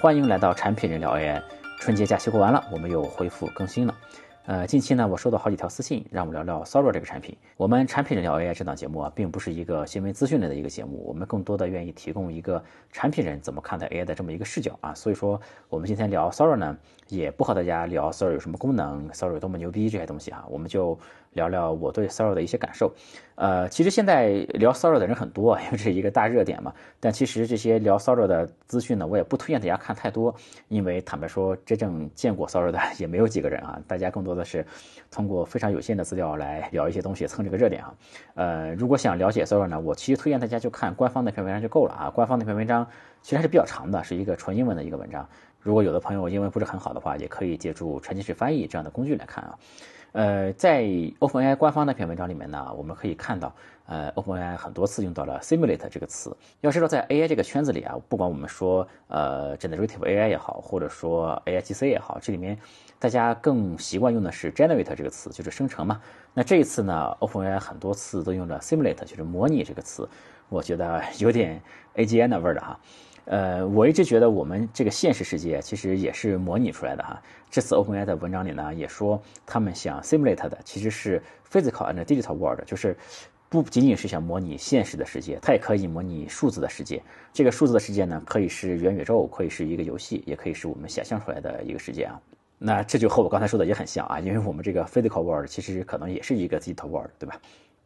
欢迎来到产品人聊 AI。春节假期过完了，我们又恢复更新了。呃，近期呢，我收到好几条私信，让我聊聊 Sora 这个产品。我们产品人聊 AI 这档节目啊，并不是一个新闻资讯类的一个节目，我们更多的愿意提供一个产品人怎么看待 AI 的这么一个视角啊。所以说，我们今天聊 Sora 呢，也不和大家聊 Sora 有什么功能，Sora 有多么牛逼这些东西啊，我们就聊聊我对 Sora 的一些感受。呃，其实现在聊 Sora 的人很多，因为这是一个大热点嘛。但其实这些聊 Sora 的资讯呢，我也不推荐大家看太多，因为坦白说，真正见过 Sora 的 也没有几个人啊。大家更多的是。通过非常有限的资料来聊一些东西，蹭这个热点啊。呃，如果想了解 Sora 呢，我其实推荐大家就看官方那篇文章就够了啊。官方那篇文章其实还是比较长的，是一个纯英文的一个文章。如果有的朋友英文不是很好的话，也可以借助沉浸式翻译这样的工具来看啊。呃，在 OpenAI 官方那篇文章里面呢，我们可以看到，呃，OpenAI 很多次用到了 simulate 这个词。要知道，在 AI 这个圈子里啊，不管我们说呃 generative AI 也好，或者说 AIGC 也好，这里面大家更习惯用的是 generate 这个词，就是生成嘛。那这一次呢，OpenAI 很多次都用了 simulate，就是模拟这个词，我觉得有点 AGI 的味儿的哈。呃，我一直觉得我们这个现实世界其实也是模拟出来的哈。这次 OpenAI 的文章里呢，也说他们想 simulate 的其实是 physical and digital world，就是不仅仅是想模拟现实的世界，它也可以模拟数字的世界。这个数字的世界呢，可以是元宇宙，可以是一个游戏，也可以是我们想象出来的一个世界啊。那这就和我刚才说的也很像啊，因为我们这个 physical world 其实可能也是一个 digital world，对吧？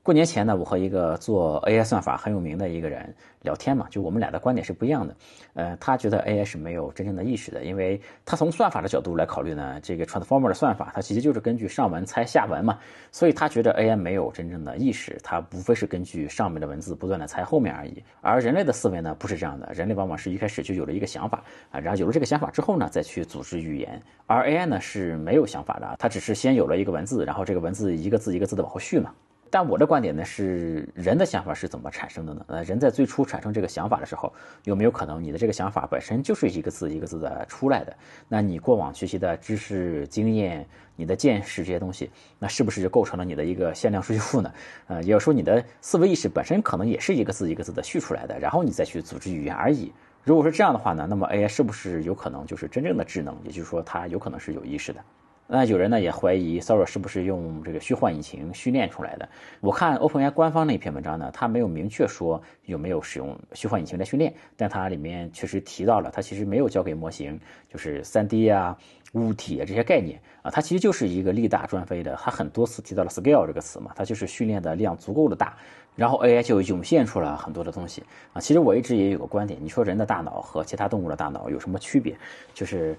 过年前呢，我和一个做 AI 算法很有名的一个人聊天嘛，就我们俩的观点是不一样的。呃，他觉得 AI 是没有真正的意识的，因为他从算法的角度来考虑呢，这个 transformer 的算法它其实就是根据上文猜下文嘛，所以他觉得 AI 没有真正的意识，它无非是根据上面的文字不断的猜后面而已。而人类的思维呢，不是这样的，人类往往是一开始就有了一个想法啊，然后有了这个想法之后呢，再去组织语言，而 AI 呢是没有想法的，它只是先有了一个文字，然后这个文字一个字一个字的往后续嘛。但我的观点呢是，人的想法是怎么产生的呢？呃，人在最初产生这个想法的时候，有没有可能你的这个想法本身就是一个字一个字的出来的？那你过往学习的知识、经验、你的见识这些东西，那是不是就构成了你的一个限量数据库呢？呃，也就是说，你的思维意识本身可能也是一个字一个字的续出来的，然后你再去组织语言而已。如果是这样的话呢，那么 AI 是不是有可能就是真正的智能？也就是说，它有可能是有意识的？那有人呢也怀疑 Sora 是不是用这个虚幻引擎训练出来的？我看 OpenAI 官方那篇文章呢，它没有明确说有没有使用虚幻引擎来训练，但它里面确实提到了，它其实没有教给模型就是 3D 啊、物体啊这些概念啊，它其实就是一个力大专飞的。它很多次提到了 scale 这个词嘛，它就是训练的量足够的大，然后 AI 就涌现出了很多的东西啊。其实我一直也有个观点，你说人的大脑和其他动物的大脑有什么区别？就是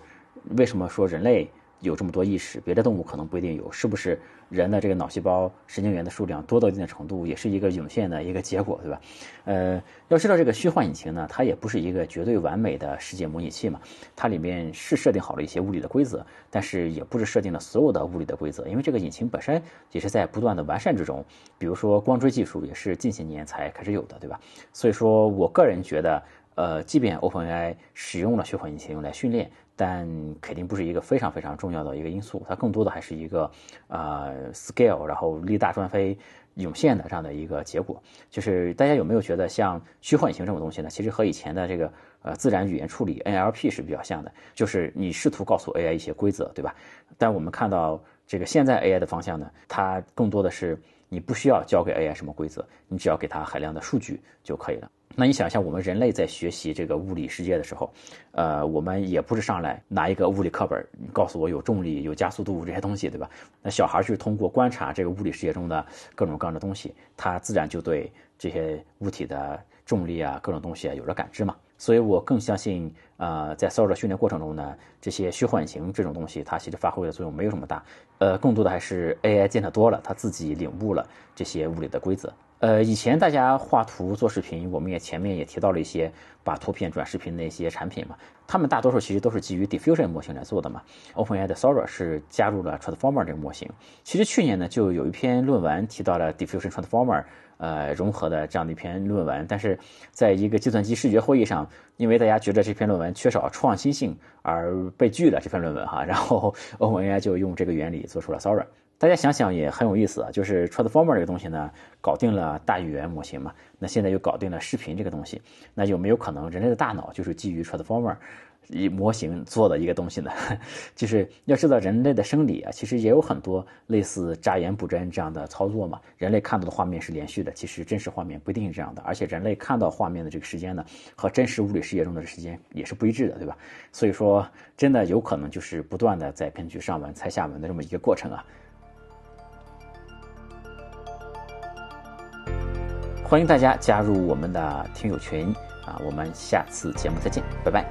为什么说人类？有这么多意识，别的动物可能不一定有，是不是人的这个脑细胞神经元的数量多到一定的程度，也是一个涌现的一个结果，对吧？呃，要知道这个虚幻引擎呢，它也不是一个绝对完美的世界模拟器嘛，它里面是设定好了一些物理的规则，但是也不是设定了所有的物理的规则，因为这个引擎本身也是在不断的完善之中，比如说光锥技术也是近些年才开始有的，对吧？所以说我个人觉得。呃，即便 OpenAI 使用了虚幻引擎来训练，但肯定不是一个非常非常重要的一个因素。它更多的还是一个呃 scale，然后力大专飞涌现的这样的一个结果。就是大家有没有觉得，像虚幻引擎这种东西呢？其实和以前的这个呃自然语言处理 NLP 是比较像的，就是你试图告诉 AI 一些规则，对吧？但我们看到这个现在 AI 的方向呢，它更多的是你不需要教给 AI 什么规则，你只要给它海量的数据就可以了。那你想象我们人类在学习这个物理世界的时候，呃，我们也不是上来拿一个物理课本，告诉我有重力、有加速度这些东西，对吧？那小孩是通过观察这个物理世界中的各种各样的东西，他自然就对这些物体的重力啊、各种东西啊有了感知嘛。所以我更相信，呃，在 Sora 训练过程中呢，这些虚幻型这种东西，它其实发挥的作用没有什么大，呃，更多的还是 AI 见得多了，它自己领悟了这些物理的规则。呃，以前大家画图做视频，我们也前面也提到了一些把图片转视频的一些产品嘛，他们大多数其实都是基于 Diffusion 模型来做的嘛。OpenAI 的 Sora 是加入了 Transformer 这个模型。其实去年呢，就有一篇论文提到了 Diffusion Transformer，呃，融合的这样的一篇论文，但是在一个计算机视觉会议上，因为大家觉得这篇论文缺少创新性而被拒了这篇论文哈，然后 OpenAI 就用这个原理做出了 Sora。大家想想也很有意思啊，就是 Transformer 这个东西呢，搞定了大语言模型嘛，那现在又搞定了视频这个东西，那有没有可能人类的大脑就是基于 Transformer？以模型做的一个东西呢，就是要知道人类的生理啊，其实也有很多类似扎眼补针这样的操作嘛。人类看到的画面是连续的，其实真实画面不一定是这样的。而且人类看到画面的这个时间呢，和真实物理世界中的时间也是不一致的，对吧？所以说，真的有可能就是不断的在根据上文猜下文的这么一个过程啊。欢迎大家加入我们的听友群啊，我们下次节目再见，拜拜。